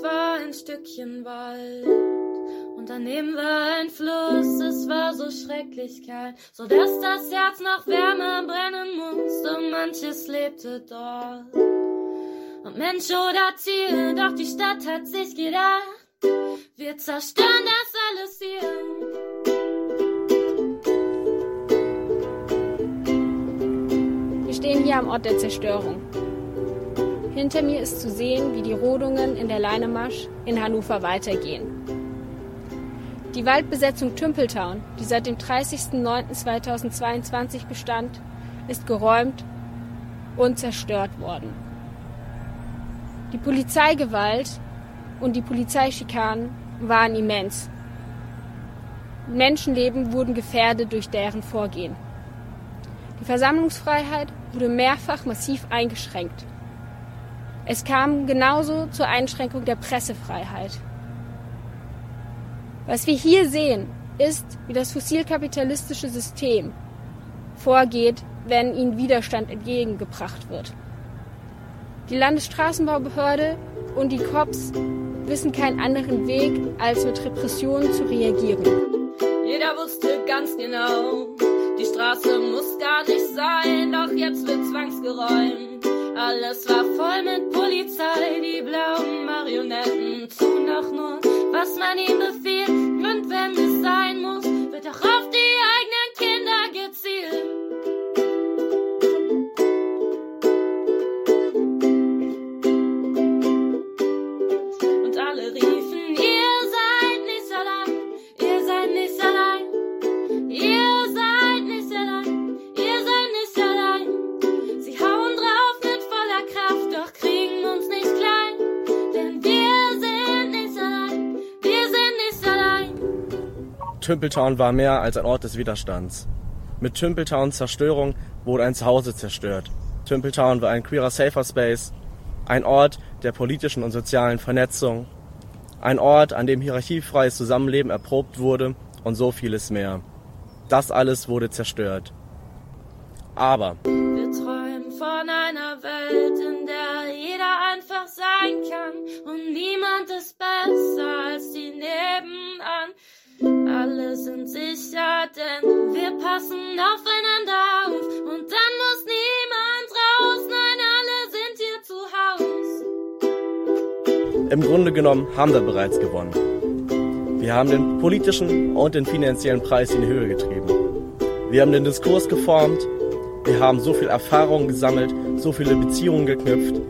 es war ein Stückchen Wald. Und daneben war ein Fluss, es war so schrecklich kalt, so dass das Herz noch wärmer brennen musste. Und manches lebte dort. Und Mensch oder Tier, doch die Stadt hat sich gedacht, wir zerstören das alles hier. Wir stehen hier am Ort der Zerstörung. Hinter mir ist zu sehen, wie die Rodungen in der Leinemasch in Hannover weitergehen. Die Waldbesetzung Tümpeltown, die seit dem 30.09.2022 bestand, ist geräumt und zerstört worden. Die Polizeigewalt und die Polizeischikanen waren immens. Menschenleben wurden gefährdet durch deren Vorgehen. Die Versammlungsfreiheit wurde mehrfach massiv eingeschränkt. Es kam genauso zur Einschränkung der Pressefreiheit. Was wir hier sehen, ist, wie das fossilkapitalistische System vorgeht, wenn ihnen Widerstand entgegengebracht wird. Die Landesstraßenbaubehörde und die Cops wissen keinen anderen Weg, als mit Repressionen zu reagieren. Jeder wusste ganz genau, die Straße muss gar nicht sein, doch jetzt wird zwangsgeräumt. Alles war voll mit Polizei, die blauen Marionetten Tümpeltown war mehr als ein Ort des Widerstands. Mit Tümpeltowns Zerstörung wurde ein Zuhause zerstört. Tümpeltown war ein queerer Safer Space, ein Ort der politischen und sozialen Vernetzung, ein Ort, an dem hierarchiefreies Zusammenleben erprobt wurde und so vieles mehr. Das alles wurde zerstört. Aber Wir träumen von einer Welt, in der jeder einfach sein kann und niemand ist besser als die nebenan. Alle sind sicher, denn wir passen aufeinander auf und dann muss niemand raus. Nein, alle sind hier zu Haus. im Grunde genommen haben wir bereits gewonnen. Wir haben den politischen und den finanziellen Preis in die Höhe getrieben. Wir haben den Diskurs geformt. Wir haben so viel Erfahrung gesammelt, so viele Beziehungen geknüpft,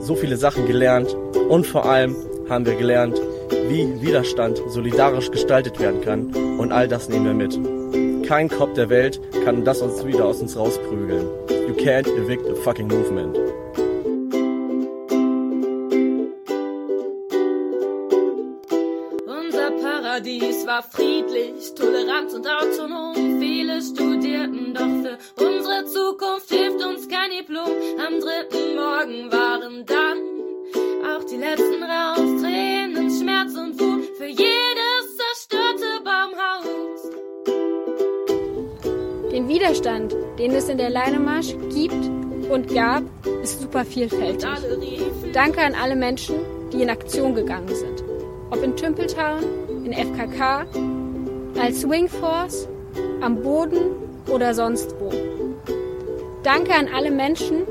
so viele Sachen gelernt und vor allem haben wir gelernt, wie Widerstand solidarisch gestaltet werden kann und all das nehmen wir mit. Kein Kopf der Welt kann das uns wieder aus uns rausprügeln. You can't evict a fucking movement. Unser Paradies war friedlich, tolerant und autonom. Viele studierten, doch für unsere Zukunft hilft uns kein Diplom. Am dritten Morgen waren dann auch die letzten raus. Und Wut für jedes zerstörte Baumhaus. Den Widerstand, den es in der Leinemarsch gibt und gab, ist super vielfältig. Danke an alle Menschen, die in Aktion gegangen sind. Ob in Tümpeltown, in FKK, als Swingforce, am Boden oder sonst wo. Danke an alle Menschen,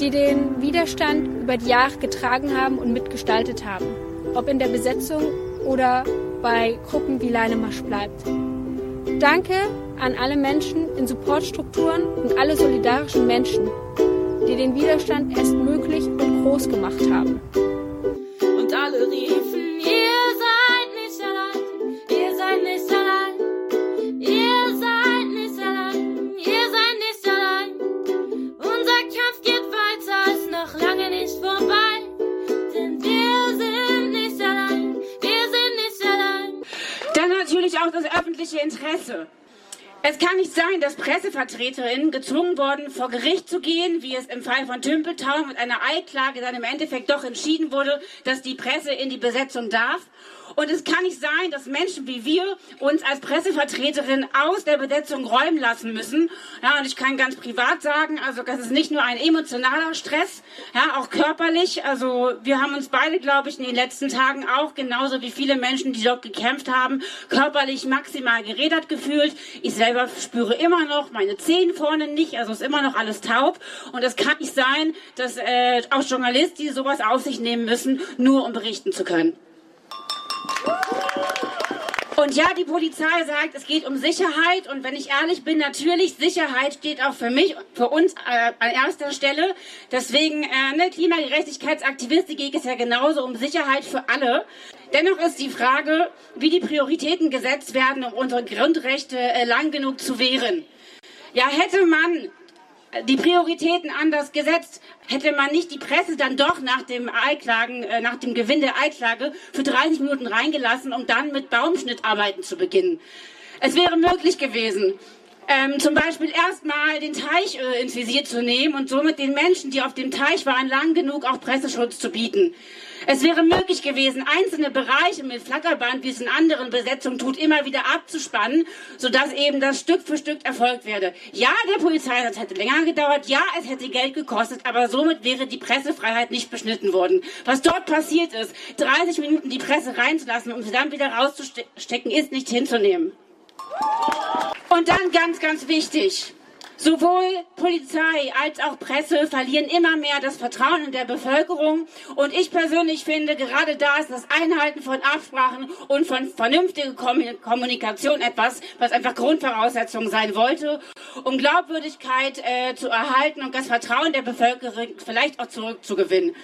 die den Widerstand über die Jahre getragen haben und mitgestaltet haben. Ob in der Besetzung oder bei Gruppen wie Leinemarsch bleibt. Danke an alle Menschen in Supportstrukturen und alle solidarischen Menschen, die den Widerstand erst möglich und groß gemacht haben. Interesse. Es kann nicht sein, dass Pressevertreterinnen gezwungen wurden, vor Gericht zu gehen, wie es im Fall von Tümpeltown mit einer Eilklage dann im Endeffekt doch entschieden wurde, dass die Presse in die Besetzung darf. Und es kann nicht sein, dass Menschen wie wir uns als Pressevertreterin aus der Besetzung räumen lassen müssen. Ja, und ich kann ganz privat sagen, also das ist nicht nur ein emotionaler Stress, ja, auch körperlich. Also wir haben uns beide, glaube ich, in den letzten Tagen auch genauso wie viele Menschen, die dort gekämpft haben, körperlich maximal gerädert gefühlt. Ich selber spüre immer noch meine Zehen vorne nicht, also ist immer noch alles taub. Und es kann nicht sein, dass äh, auch Journalisten, sowas auf sich nehmen müssen, nur um berichten zu können. Und ja, die Polizei sagt, es geht um Sicherheit. Und wenn ich ehrlich bin, natürlich, Sicherheit steht auch für mich, für uns äh, an erster Stelle. Deswegen, äh, ne, Klimagerechtigkeitsaktivisten geht es ja genauso um Sicherheit für alle. Dennoch ist die Frage, wie die Prioritäten gesetzt werden, um unsere Grundrechte äh, lang genug zu wehren. Ja, hätte man die Prioritäten anders gesetzt, hätte man nicht die Presse dann doch nach dem Eiklagen, äh, nach dem Gewinn der Eiklage für 30 Minuten reingelassen, um dann mit Baumschnittarbeiten zu beginnen. Es wäre möglich gewesen, ähm, zum Beispiel erstmal den Teich äh, ins Visier zu nehmen und somit den Menschen, die auf dem Teich waren, lang genug auch Presseschutz zu bieten. Es wäre möglich gewesen, einzelne Bereiche mit Flatterband, wie es in anderen Besetzungen tut, immer wieder abzuspannen, sodass eben das Stück für Stück erfolgt werde. Ja, der Polizeieinsatz hätte länger gedauert, ja, es hätte Geld gekostet, aber somit wäre die Pressefreiheit nicht beschnitten worden. Was dort passiert ist, 30 Minuten die Presse reinzulassen, um sie dann wieder rauszustecken, ist nicht hinzunehmen. Und dann ganz, ganz wichtig. Sowohl Polizei als auch Presse verlieren immer mehr das Vertrauen in der Bevölkerung. Und ich persönlich finde, gerade da ist das Einhalten von Absprachen und von vernünftiger Kommunikation etwas, was einfach Grundvoraussetzung sein wollte, um Glaubwürdigkeit äh, zu erhalten und das Vertrauen der Bevölkerung vielleicht auch zurückzugewinnen.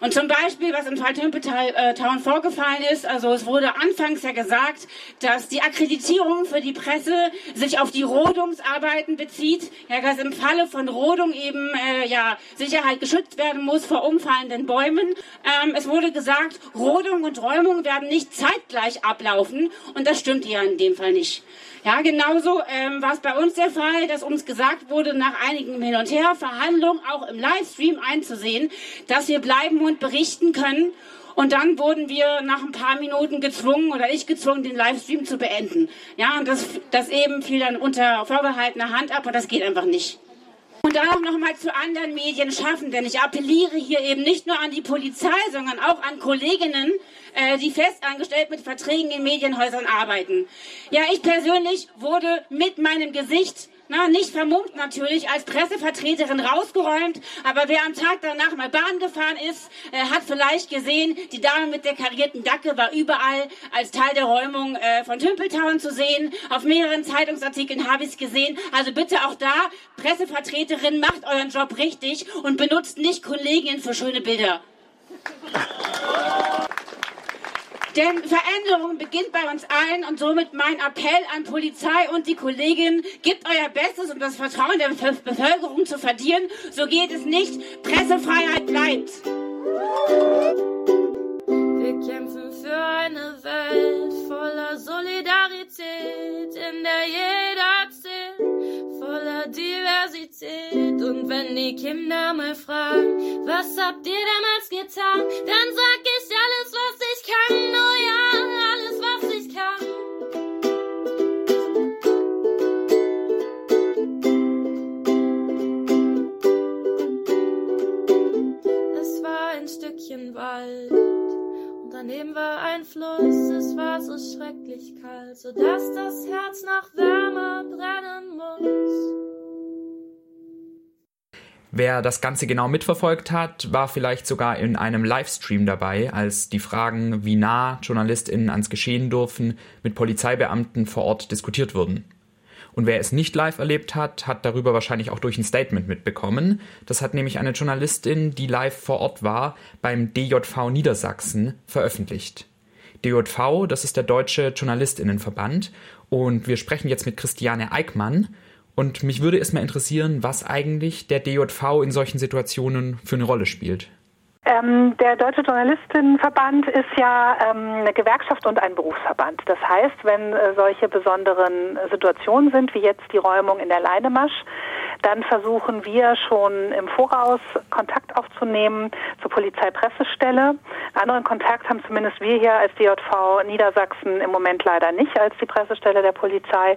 Und zum Beispiel, was im Fall Tümpeltown äh, vorgefallen ist, also es wurde anfangs ja gesagt, dass die Akkreditierung für die Presse sich auf die Rodungsarbeiten bezieht, ja, dass im Falle von Rodung eben äh, ja Sicherheit geschützt werden muss vor umfallenden Bäumen. Ähm, es wurde gesagt, Rodung und Räumung werden nicht zeitgleich ablaufen und das stimmt ja in dem Fall nicht. Ja, genauso ähm, war es bei uns der Fall, dass uns gesagt wurde, nach einigen Hin und Her Verhandlungen auch im Livestream einzusehen, dass wir bleiben und berichten können. Und dann wurden wir nach ein paar Minuten gezwungen oder ich gezwungen, den Livestream zu beenden. Ja, und das, das eben fiel dann unter vorgehaltener Hand ab und das geht einfach nicht. Und auch nochmal zu anderen Medien schaffen, denn ich appelliere hier eben nicht nur an die Polizei, sondern auch an Kolleginnen, äh, die festangestellt mit Verträgen in Medienhäusern arbeiten. Ja, ich persönlich wurde mit meinem Gesicht na, nicht vermummt natürlich, als Pressevertreterin rausgeräumt, aber wer am Tag danach mal Bahn gefahren ist, äh, hat vielleicht gesehen, die Dame mit der karierten Dacke war überall als Teil der Räumung äh, von Tümpeltown zu sehen. Auf mehreren Zeitungsartikeln habe ich es gesehen. Also bitte auch da, Pressevertreterin, macht euren Job richtig und benutzt nicht Kolleginnen für schöne Bilder. Denn Veränderung beginnt bei uns allen und somit mein Appell an Polizei und die Kolleginnen, gebt euer Bestes, um das Vertrauen der Bevölkerung zu verdienen. So geht es nicht. Pressefreiheit bleibt. Wir kämpfen für eine Welt voller Solidarität, in der jeder zählt, voller Diversität. Und wenn die Kinder mal fragen, was habt ihr damals getan, dann sag ich daneben war ein Fluss. Es war so schrecklich kalt, so dass das Herz nach Wärme Wer das Ganze genau mitverfolgt hat, war vielleicht sogar in einem Livestream dabei, als die Fragen, wie nah JournalistInnen ans Geschehen dürfen, mit Polizeibeamten vor Ort diskutiert wurden. Und wer es nicht live erlebt hat, hat darüber wahrscheinlich auch durch ein Statement mitbekommen. Das hat nämlich eine Journalistin, die live vor Ort war, beim DJV Niedersachsen veröffentlicht. DJV, das ist der Deutsche Journalistinnenverband. Und wir sprechen jetzt mit Christiane Eickmann. Und mich würde erstmal interessieren, was eigentlich der DJV in solchen Situationen für eine Rolle spielt. Ähm, der Deutsche Journalistinnenverband ist ja ähm, eine Gewerkschaft und ein Berufsverband. Das heißt, wenn äh, solche besonderen Situationen sind, wie jetzt die Räumung in der Leinemasch, dann versuchen wir schon im Voraus Kontakt aufzunehmen zur Polizeipressestelle. Anderen Kontakt haben zumindest wir hier als DJV Niedersachsen im Moment leider nicht als die Pressestelle der Polizei,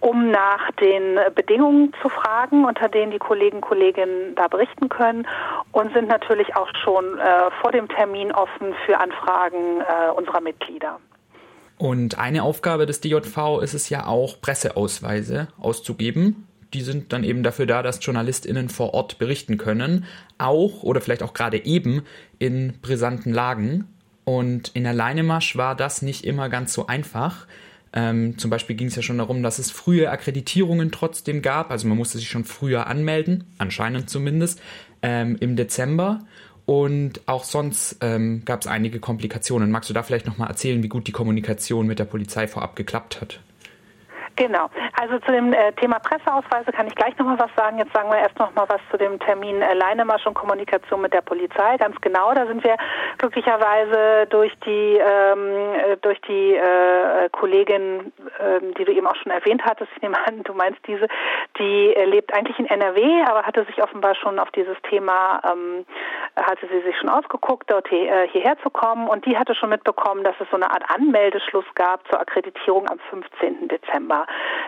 um nach den Bedingungen zu fragen, unter denen die Kollegen Kolleginnen da berichten können und sind natürlich auch schon äh, vor dem Termin offen für Anfragen äh, unserer Mitglieder. Und eine Aufgabe des DJV ist es ja auch, Presseausweise auszugeben. Die sind dann eben dafür da, dass JournalistInnen vor Ort berichten können, auch oder vielleicht auch gerade eben in brisanten Lagen. Und in der Leinemarsch war das nicht immer ganz so einfach. Ähm, zum Beispiel ging es ja schon darum, dass es frühe Akkreditierungen trotzdem gab. Also man musste sich schon früher anmelden, anscheinend zumindest, ähm, im Dezember. Und auch sonst ähm, gab es einige Komplikationen. Magst du da vielleicht nochmal erzählen, wie gut die Kommunikation mit der Polizei vorab geklappt hat? Genau. Also zu dem äh, Thema Presseausweise kann ich gleich nochmal was sagen. Jetzt sagen wir erst nochmal was zu dem Termin äh, Leinemarsch und Kommunikation mit der Polizei. Ganz genau, da sind wir glücklicherweise durch die ähm, äh, durch die äh, Kollegin, äh, die du eben auch schon erwähnt hattest, ich nehme an, du meinst diese, die äh, lebt eigentlich in NRW, aber hatte sich offenbar schon auf dieses Thema, ähm, hatte sie sich schon ausgeguckt, dort hier, äh, hierher zu kommen und die hatte schon mitbekommen, dass es so eine Art Anmeldeschluss gab zur Akkreditierung am 15. Dezember.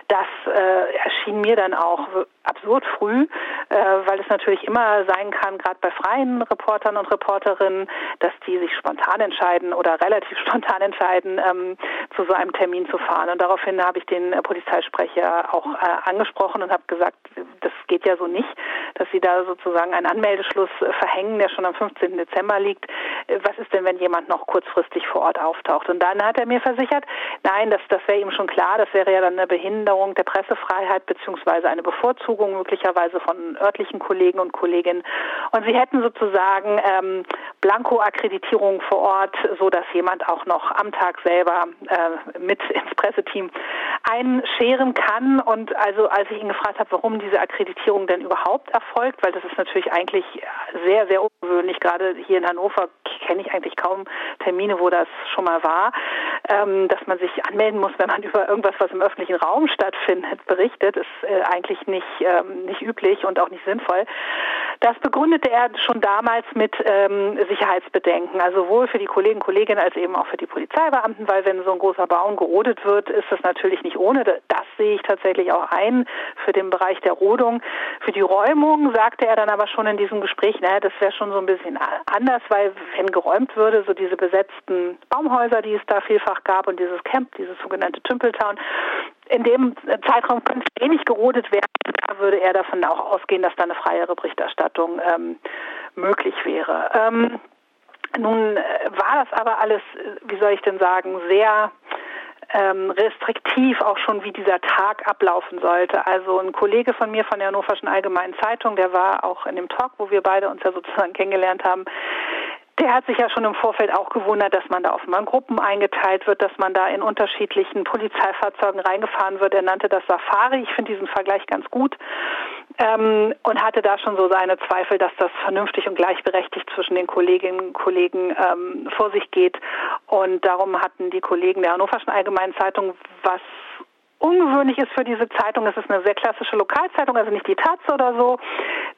Das äh, erschien mir dann auch absurd früh, äh, weil es natürlich immer sein kann, gerade bei freien Reportern und Reporterinnen, dass die sich spontan entscheiden oder relativ spontan entscheiden, ähm, zu so einem Termin zu fahren. Und daraufhin habe ich den äh, Polizeisprecher auch äh, angesprochen und habe gesagt, das geht ja so nicht, dass sie da sozusagen einen Anmeldeschluss äh, verhängen, der schon am 15. Dezember liegt. Äh, was ist denn, wenn jemand noch kurzfristig vor Ort auftaucht? Und dann hat er mir versichert, nein, das, das wäre ihm schon klar, das wäre ja dann eine Behinderung der Pressefreiheit beziehungsweise eine Bevorzugung möglicherweise von örtlichen Kollegen und Kolleginnen. Und sie hätten sozusagen ähm, Blanko-Akkreditierung vor Ort, so dass jemand auch noch am Tag selber äh, mit ins Presseteam einscheren kann. Und also als ich ihn gefragt habe, warum diese Akkreditierung denn überhaupt erfolgt, weil das ist natürlich eigentlich sehr, sehr ungewöhnlich. Gerade hier in Hannover kenne ich eigentlich kaum Termine, wo das schon mal war, ähm, dass man sich anmelden muss, wenn man über irgendwas, was im öffentlichen Raum stattfindet, berichtet, ist äh, eigentlich nicht, ähm, nicht üblich und auch nicht sinnvoll. Das begründete er schon damals mit ähm, Sicherheitsbedenken, also sowohl für die Kollegen Kolleginnen als eben auch für die Polizeibeamten, weil wenn so ein großer Baum gerodet wird, ist das natürlich nicht ohne. Das sehe ich tatsächlich auch ein für den Bereich der Rodung. Für die Räumung sagte er dann aber schon in diesem Gespräch, naja, das wäre schon so ein bisschen anders, weil wenn geräumt würde, so diese besetzten Baumhäuser, die es da vielfach gab und dieses Camp, dieses sogenannte Tümpeltown, in dem Zeitraum könnte wenig gerodet werden. Da würde er davon auch ausgehen, dass da eine freiere Berichterstattung ähm, möglich wäre. Ähm, nun äh, war das aber alles, äh, wie soll ich denn sagen, sehr ähm, restriktiv auch schon, wie dieser Tag ablaufen sollte. Also ein Kollege von mir von der Hannoverschen Allgemeinen Zeitung, der war auch in dem Talk, wo wir beide uns ja sozusagen kennengelernt haben, der hat sich ja schon im Vorfeld auch gewundert, dass man da offenbar in Gruppen eingeteilt wird, dass man da in unterschiedlichen Polizeifahrzeugen reingefahren wird. Er nannte das Safari. Ich finde diesen Vergleich ganz gut ähm, und hatte da schon so seine Zweifel, dass das vernünftig und gleichberechtigt zwischen den Kolleginnen und Kollegen ähm, vor sich geht. Und darum hatten die Kollegen der Hannoverschen Allgemeinen Zeitung was ungewöhnlich ist für diese Zeitung, es ist eine sehr klassische Lokalzeitung, also nicht die Taz oder so.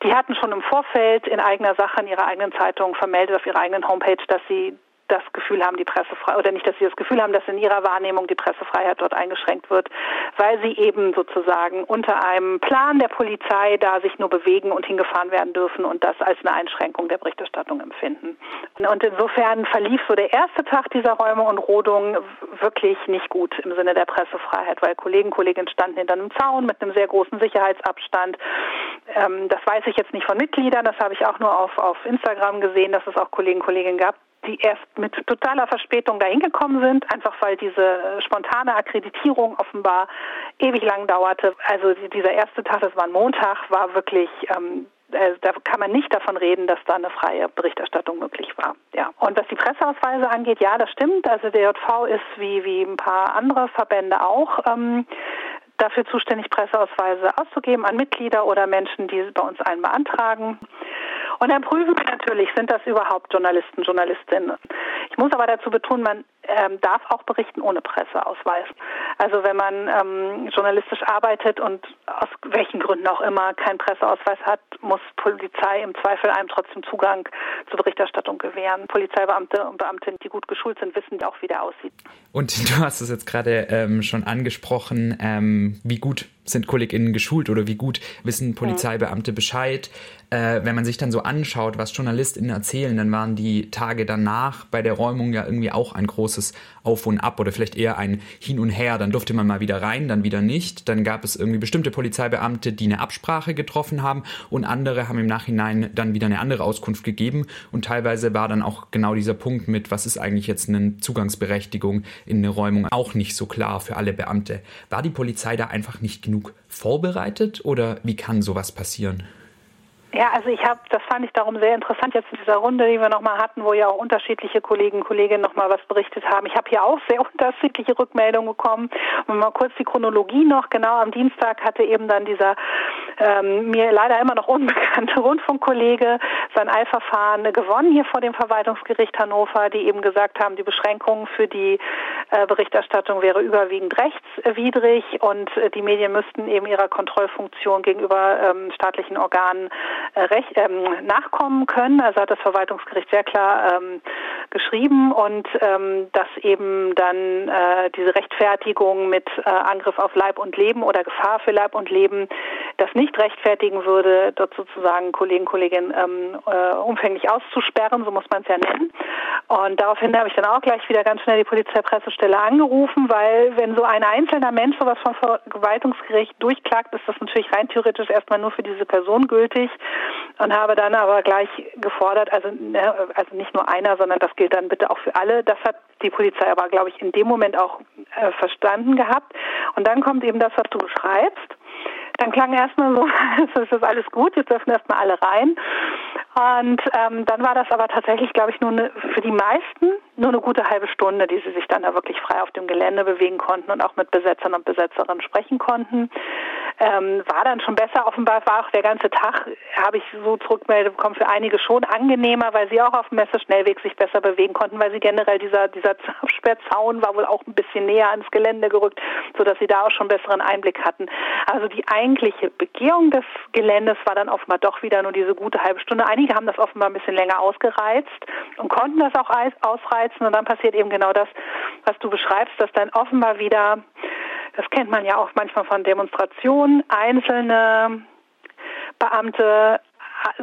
Die hatten schon im Vorfeld in eigener Sache in ihrer eigenen Zeitung vermeldet auf ihrer eigenen Homepage, dass sie das Gefühl haben, die Pressefreiheit, oder nicht, dass sie das Gefühl haben, dass in ihrer Wahrnehmung die Pressefreiheit dort eingeschränkt wird, weil sie eben sozusagen unter einem Plan der Polizei da sich nur bewegen und hingefahren werden dürfen und das als eine Einschränkung der Berichterstattung empfinden. Und insofern verlief so der erste Tag dieser Räume und Rodung wirklich nicht gut im Sinne der Pressefreiheit, weil Kollegen, Kolleginnen standen hinter einem Zaun mit einem sehr großen Sicherheitsabstand. Ähm, das weiß ich jetzt nicht von Mitgliedern, das habe ich auch nur auf, auf Instagram gesehen, dass es auch Kollegen, Kolleginnen gab, die erst mit totaler Verspätung dahin gekommen sind, einfach weil diese spontane Akkreditierung offenbar ewig lang dauerte. Also dieser erste Tag, das war ein Montag, war wirklich ähm, äh, da kann man nicht davon reden, dass da eine freie Berichterstattung möglich war. Ja. Und was die Presseausweise angeht, ja, das stimmt. Also der JV ist wie, wie ein paar andere Verbände auch ähm, dafür zuständig, Presseausweise auszugeben an Mitglieder oder Menschen, die bei uns einen beantragen. Und dann prüfen wir natürlich, sind das überhaupt Journalisten, Journalistinnen. Ich muss aber dazu betonen, man ähm, darf auch berichten ohne Presseausweis. Also wenn man ähm, journalistisch arbeitet und aus welchen Gründen auch immer keinen Presseausweis hat, muss Polizei im Zweifel einem trotzdem Zugang zur Berichterstattung gewähren. Polizeibeamte und Beamtinnen, die gut geschult sind, wissen auch, wie der aussieht. Und du hast es jetzt gerade ähm, schon angesprochen, ähm, wie gut sind KollegInnen geschult oder wie gut wissen Polizeibeamte Bescheid. Äh, wenn man sich dann so anschaut, was JournalistInnen erzählen, dann waren die Tage danach bei der Räumung ja irgendwie auch ein großes Auf und Ab oder vielleicht eher ein Hin und Her. Dann durfte man mal wieder rein, dann wieder nicht. Dann gab es irgendwie bestimmte Polizeibeamte, die eine Absprache getroffen haben und andere haben im Nachhinein dann wieder eine andere Auskunft gegeben. Und teilweise war dann auch genau dieser Punkt mit, was ist eigentlich jetzt eine Zugangsberechtigung in eine Räumung, auch nicht so klar für alle Beamte. War die Polizei da einfach nicht genug vorbereitet oder wie kann sowas passieren? Ja, also ich habe, das fand ich darum sehr interessant jetzt in dieser Runde, die wir nochmal hatten, wo ja auch unterschiedliche Kollegen und Kolleginnen nochmal was berichtet haben. Ich habe hier auch sehr unterschiedliche Rückmeldungen bekommen. Und mal kurz die Chronologie noch. Genau am Dienstag hatte eben dann dieser ähm, mir leider immer noch unbekannte Rundfunkkollege sein Eilverfahren gewonnen hier vor dem Verwaltungsgericht Hannover, die eben gesagt haben, die Beschränkung für die äh, Berichterstattung wäre überwiegend rechtswidrig und äh, die Medien müssten eben ihrer Kontrollfunktion gegenüber ähm, staatlichen Organen recht, ähm, nachkommen können. Also hat das Verwaltungsgericht sehr klar ähm, geschrieben und ähm, dass eben dann äh, diese Rechtfertigung mit äh, Angriff auf Leib und Leben oder Gefahr für Leib und Leben das nicht rechtfertigen würde, dort sozusagen Kollegen, Kolleginnen ähm, äh, umfänglich auszusperren, so muss man es ja nennen. Und daraufhin habe ich dann auch gleich wieder ganz schnell die Polizeipressestelle angerufen, weil wenn so ein einzelner Mensch sowas vom Verwaltungsgericht durchklagt, ist das natürlich rein theoretisch erstmal nur für diese Person gültig und habe dann aber gleich gefordert, also, ne, also nicht nur einer, sondern das gilt dann bitte auch für alle. Das hat die Polizei aber, glaube ich, in dem Moment auch äh, verstanden gehabt. Und dann kommt eben das, was du beschreibst. Dann klang erstmal so, es ist alles gut, jetzt dürfen erstmal alle rein. Und ähm, dann war das aber tatsächlich, glaube ich, nur eine, für die meisten nur eine gute halbe Stunde, die sie sich dann da wirklich frei auf dem Gelände bewegen konnten und auch mit Besetzern und Besetzerinnen sprechen konnten. Ähm, war dann schon besser. Offenbar war auch der ganze Tag, habe ich so zurückgemeldet bekommen, für einige schon angenehmer, weil sie auch auf dem Messeschnellweg sich besser bewegen konnten, weil sie generell dieser, dieser Absperrzaun war wohl auch ein bisschen näher ans Gelände gerückt, sodass sie da auch schon besseren Einblick hatten. Also die eigentliche Begehung des Geländes war dann offenbar doch wieder nur diese gute halbe Stunde. Einige haben das offenbar ein bisschen länger ausgereizt und konnten das auch ausreizen. Und dann passiert eben genau das, was du beschreibst, dass dann offenbar wieder, das kennt man ja auch manchmal von Demonstrationen, einzelne Beamte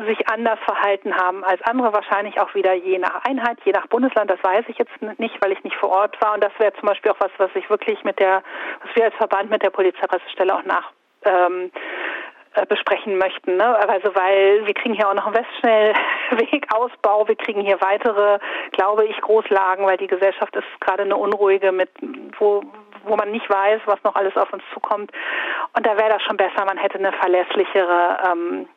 sich anders verhalten haben als andere, wahrscheinlich auch wieder je nach Einheit, je nach Bundesland, das weiß ich jetzt nicht, weil ich nicht vor Ort war. Und das wäre zum Beispiel auch was, was ich wirklich mit der, was wir als Verband mit der Polizeipressestelle auch nach ähm, äh, besprechen möchten. Ne? Also weil wir kriegen hier auch noch einen Westschnellwegausbau, wir kriegen hier weitere, glaube ich, Großlagen, weil die Gesellschaft ist gerade eine unruhige mit wo wo man nicht weiß, was noch alles auf uns zukommt. Und da wäre das schon besser, man hätte eine verlässlichere ähm,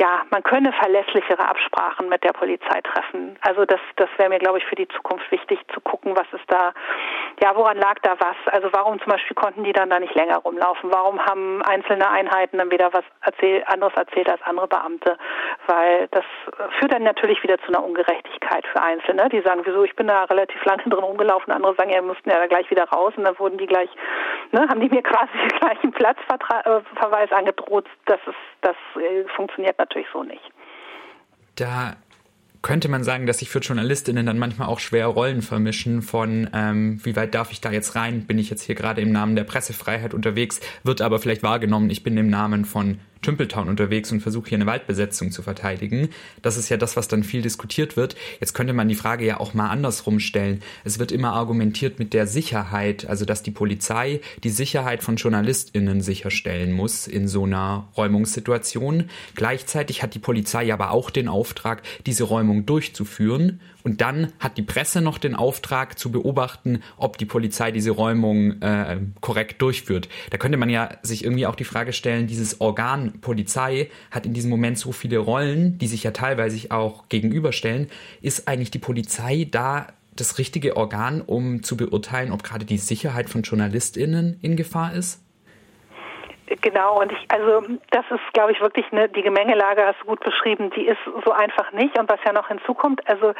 ja, man könne verlässlichere Absprachen mit der Polizei treffen. Also das, das wäre mir, glaube ich, für die Zukunft wichtig zu gucken, was ist da, ja, woran lag da was? Also warum zum Beispiel konnten die dann da nicht länger rumlaufen? Warum haben einzelne Einheiten dann wieder was erzähl, anderes erzählt als andere Beamte? Weil das führt dann natürlich wieder zu einer Ungerechtigkeit für Einzelne. Die sagen, wieso, ich bin da relativ lange drin rumgelaufen. Andere sagen, ja, wir mussten ja da gleich wieder raus und dann wurden die gleich, ne, haben die mir quasi gleich einen Platzverweis angedroht. Das ist, das äh, funktioniert natürlich natürlich so nicht. Da könnte man sagen, dass sich für Journalistinnen dann manchmal auch schwer Rollen vermischen von, ähm, wie weit darf ich da jetzt rein? Bin ich jetzt hier gerade im Namen der Pressefreiheit unterwegs? Wird aber vielleicht wahrgenommen, ich bin im Namen von Tümpeltown unterwegs und versuche hier eine Waldbesetzung zu verteidigen. Das ist ja das, was dann viel diskutiert wird. Jetzt könnte man die Frage ja auch mal andersrum stellen. Es wird immer argumentiert mit der Sicherheit, also dass die Polizei die Sicherheit von JournalistInnen sicherstellen muss in so einer Räumungssituation. Gleichzeitig hat die Polizei aber auch den Auftrag, diese Räumung durchzuführen und dann hat die Presse noch den Auftrag zu beobachten, ob die Polizei diese Räumung äh, korrekt durchführt. Da könnte man ja sich irgendwie auch die Frage stellen, dieses Organ Polizei hat in diesem Moment so viele Rollen, die sich ja teilweise auch gegenüberstellen. Ist eigentlich die Polizei da das richtige Organ, um zu beurteilen, ob gerade die Sicherheit von JournalistInnen in Gefahr ist? Genau, und ich, also das ist, glaube ich, wirklich eine, die Gemengelage hast du gut beschrieben, die ist so einfach nicht. Und was ja noch hinzukommt, also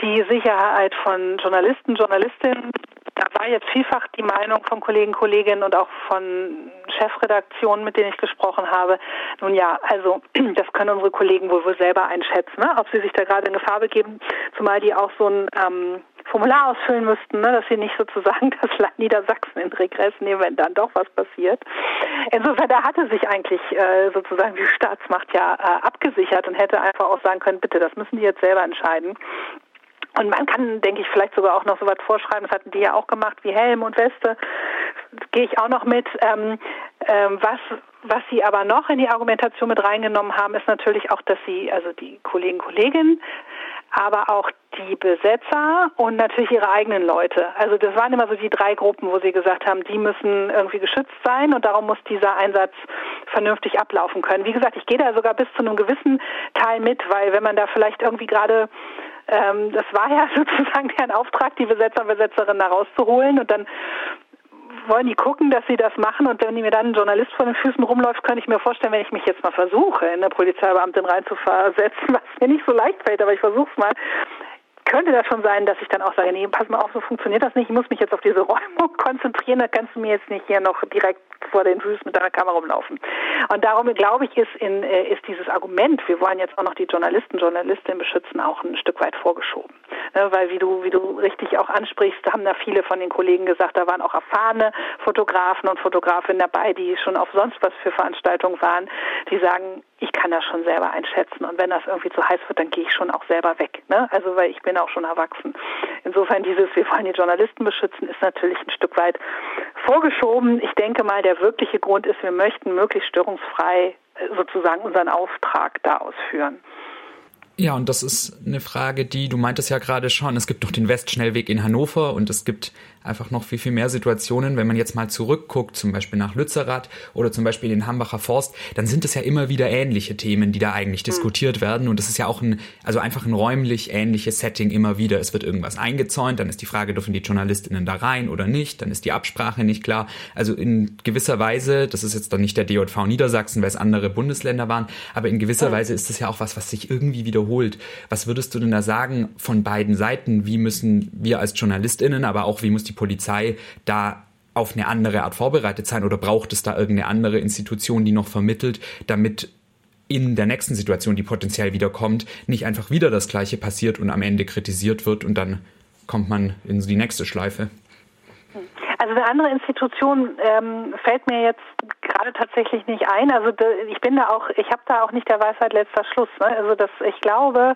die Sicherheit von Journalisten, Journalistinnen, da war jetzt vielfach die Meinung von Kollegen, Kolleginnen und auch von Chefredaktionen, mit denen ich gesprochen habe. Nun ja, also das können unsere Kollegen wohl wohl selber einschätzen, ne? ob sie sich da gerade in Gefahr begeben, zumal die auch so ein ähm, Formular ausfüllen müssten, ne, dass sie nicht sozusagen das Land Niedersachsen in Regress nehmen, wenn dann doch was passiert. Insofern, da hatte sich eigentlich äh, sozusagen die Staatsmacht ja äh, abgesichert und hätte einfach auch sagen können, bitte, das müssen die jetzt selber entscheiden. Und man kann, denke ich, vielleicht sogar auch noch so was vorschreiben, das hatten die ja auch gemacht, wie Helm und Weste, gehe ich auch noch mit. Ähm, ähm, was, was sie aber noch in die Argumentation mit reingenommen haben, ist natürlich auch, dass sie, also die Kollegen, Kolleginnen, aber auch die Besetzer und natürlich ihre eigenen Leute. Also das waren immer so die drei Gruppen, wo sie gesagt haben, die müssen irgendwie geschützt sein und darum muss dieser Einsatz vernünftig ablaufen können. Wie gesagt, ich gehe da sogar bis zu einem gewissen Teil mit, weil wenn man da vielleicht irgendwie gerade ähm, das war ja sozusagen deren Auftrag, die Besetzer und Besetzerinnen da rauszuholen und dann wollen die gucken, dass sie das machen und wenn mir dann ein Journalist vor den Füßen rumläuft, könnte ich mir vorstellen, wenn ich mich jetzt mal versuche, in eine Polizeibeamtin reinzuversetzen, was mir nicht so leicht fällt, aber ich versuche es mal, könnte das schon sein, dass ich dann auch sage, nee, pass mal auf, so funktioniert das nicht. Ich muss mich jetzt auf diese Räumung konzentrieren. Da kannst du mir jetzt nicht hier noch direkt vor den Füßen mit deiner Kamera rumlaufen. Und darum glaube ich, ist, in, äh, ist dieses Argument, wir wollen jetzt auch noch die Journalisten, Journalistinnen beschützen, auch ein Stück weit vorgeschoben. Ne, weil wie du, wie du richtig auch ansprichst, haben da viele von den Kollegen gesagt, da waren auch erfahrene Fotografen und Fotografinnen dabei, die schon auf sonst was für Veranstaltungen waren, die sagen, ich kann das schon selber einschätzen. Und wenn das irgendwie zu heiß wird, dann gehe ich schon auch selber weg. Ne? Also weil ich bin auch schon erwachsen. Insofern dieses, wir wollen die Journalisten beschützen, ist natürlich ein Stück weit vorgeschoben. Ich denke mal, der wirkliche Grund ist, wir möchten möglichst störungsfrei äh, sozusagen unseren Auftrag da ausführen. Ja, und das ist eine Frage, die, du meintest ja gerade schon, es gibt doch den Westschnellweg in Hannover und es gibt einfach noch viel, viel mehr Situationen. Wenn man jetzt mal zurückguckt, zum Beispiel nach Lützerath oder zum Beispiel in Hambacher Forst, dann sind es ja immer wieder ähnliche Themen, die da eigentlich mhm. diskutiert werden. Und es ist ja auch ein, also einfach ein räumlich ähnliches Setting immer wieder. Es wird irgendwas eingezäunt, dann ist die Frage, dürfen die JournalistInnen da rein oder nicht? Dann ist die Absprache nicht klar. Also in gewisser Weise, das ist jetzt dann nicht der DJV Niedersachsen, weil es andere Bundesländer waren, aber in gewisser Weise ist es ja auch was, was sich irgendwie wiederholt. Was würdest du denn da sagen von beiden Seiten? Wie müssen wir als JournalistInnen, aber auch wie muss die Polizei da auf eine andere Art vorbereitet sein oder braucht es da irgendeine andere Institution, die noch vermittelt, damit in der nächsten Situation, die potenziell wiederkommt, nicht einfach wieder das Gleiche passiert und am Ende kritisiert wird und dann kommt man in die nächste Schleife? Also eine andere Institution ähm, fällt mir jetzt gerade tatsächlich nicht ein. Also ich bin da auch, ich habe da auch nicht der Weisheit letzter Schluss. Ne? Also das, ich glaube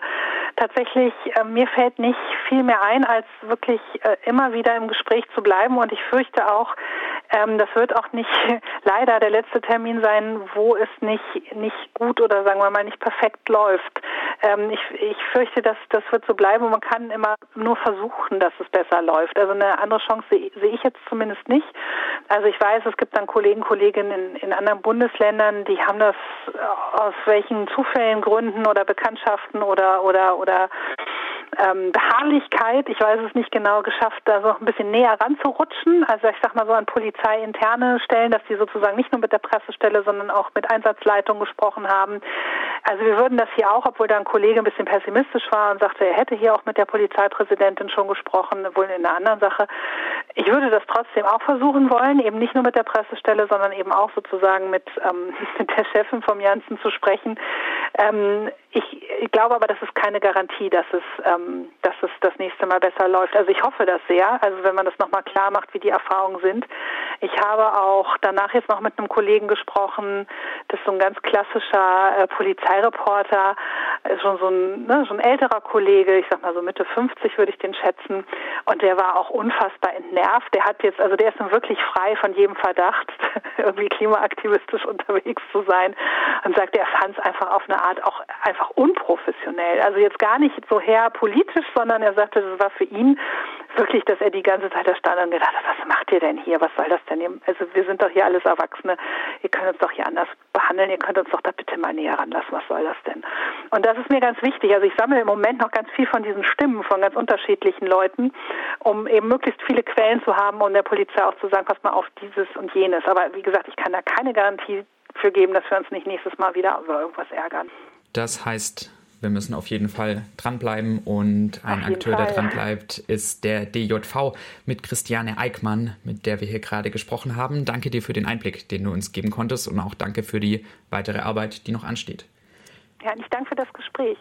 tatsächlich, äh, mir fällt nicht viel mehr ein, als wirklich äh, immer wieder im Gespräch zu bleiben. Und ich fürchte auch, ähm, das wird auch nicht leider der letzte Termin sein, wo es nicht nicht gut oder sagen wir mal nicht perfekt läuft. Ähm, ich, ich fürchte, dass das wird so bleiben und man kann immer nur versuchen, dass es besser läuft. Also eine andere Chance sehe seh ich jetzt zumindest nicht. Also ich weiß, es gibt dann Kollegen, Kolleginnen in, in anderen Bundesländern, die haben das aus welchen Zufällen, Gründen oder Bekanntschaften oder oder oder ähm, Beharrlichkeit, ich weiß es nicht genau, geschafft, da so ein bisschen näher ranzurutschen. Also ich sag mal so an polizeiinterne Stellen, dass die sozusagen nicht nur mit der Pressestelle, sondern auch mit Einsatzleitung gesprochen haben. Also wir würden das hier auch, obwohl da ein Kollege ein bisschen pessimistisch war und sagte, er hätte hier auch mit der Polizeipräsidentin schon gesprochen, wohl in einer anderen Sache. Ich würde das trotzdem auch versuchen wollen, eben nicht nur mit der Pressestelle, sondern eben auch sozusagen mit, ähm, mit der Chefin vom Janssen zu sprechen. Ähm, ich, ich glaube aber, das ist keine Garantie, dass es, ähm, dass es das nächste Mal besser läuft. Also ich hoffe das sehr. Also wenn man das nochmal klar macht, wie die Erfahrungen sind. Ich habe auch danach jetzt noch mit einem Kollegen gesprochen, das ist so ein ganz klassischer äh, Polizeireporter, ist schon so ein, ne, so ein älterer Kollege, ich sag mal so Mitte 50 würde ich den schätzen. Und der war auch unfassbar entnervt. Der hat jetzt, also der ist nun wirklich frei von jedem Verdacht, irgendwie klimaaktivistisch unterwegs zu sein und sagt, er fand es einfach auf eine Art auch einfach unprofessionell. Also jetzt gar nicht so her politisch, sondern er sagte, das war für ihn wirklich, dass er die ganze Zeit da stand und gedacht hat, was macht ihr denn hier? Was soll das denn? Also wir sind doch hier alles Erwachsene. Ihr könnt uns doch hier anders behandeln. Ihr könnt uns doch da bitte mal näher ranlassen. Was soll das denn? Und das ist mir ganz wichtig. Also ich sammle im Moment noch ganz viel von diesen Stimmen von ganz unterschiedlichen Leuten, um eben möglichst viele Quellen zu haben und der Polizei auch zu sagen, pass mal auf dieses und jenes. Aber wie gesagt, ich kann da keine Garantie für geben, dass wir uns nicht nächstes Mal wieder über irgendwas ärgern. Das heißt, wir müssen auf jeden Fall dranbleiben und ein Akteur, Fall. der dranbleibt, ist der DJV mit Christiane Eickmann, mit der wir hier gerade gesprochen haben. Danke dir für den Einblick, den du uns geben konntest und auch danke für die weitere Arbeit, die noch ansteht. Ja, ich danke für das Gespräch.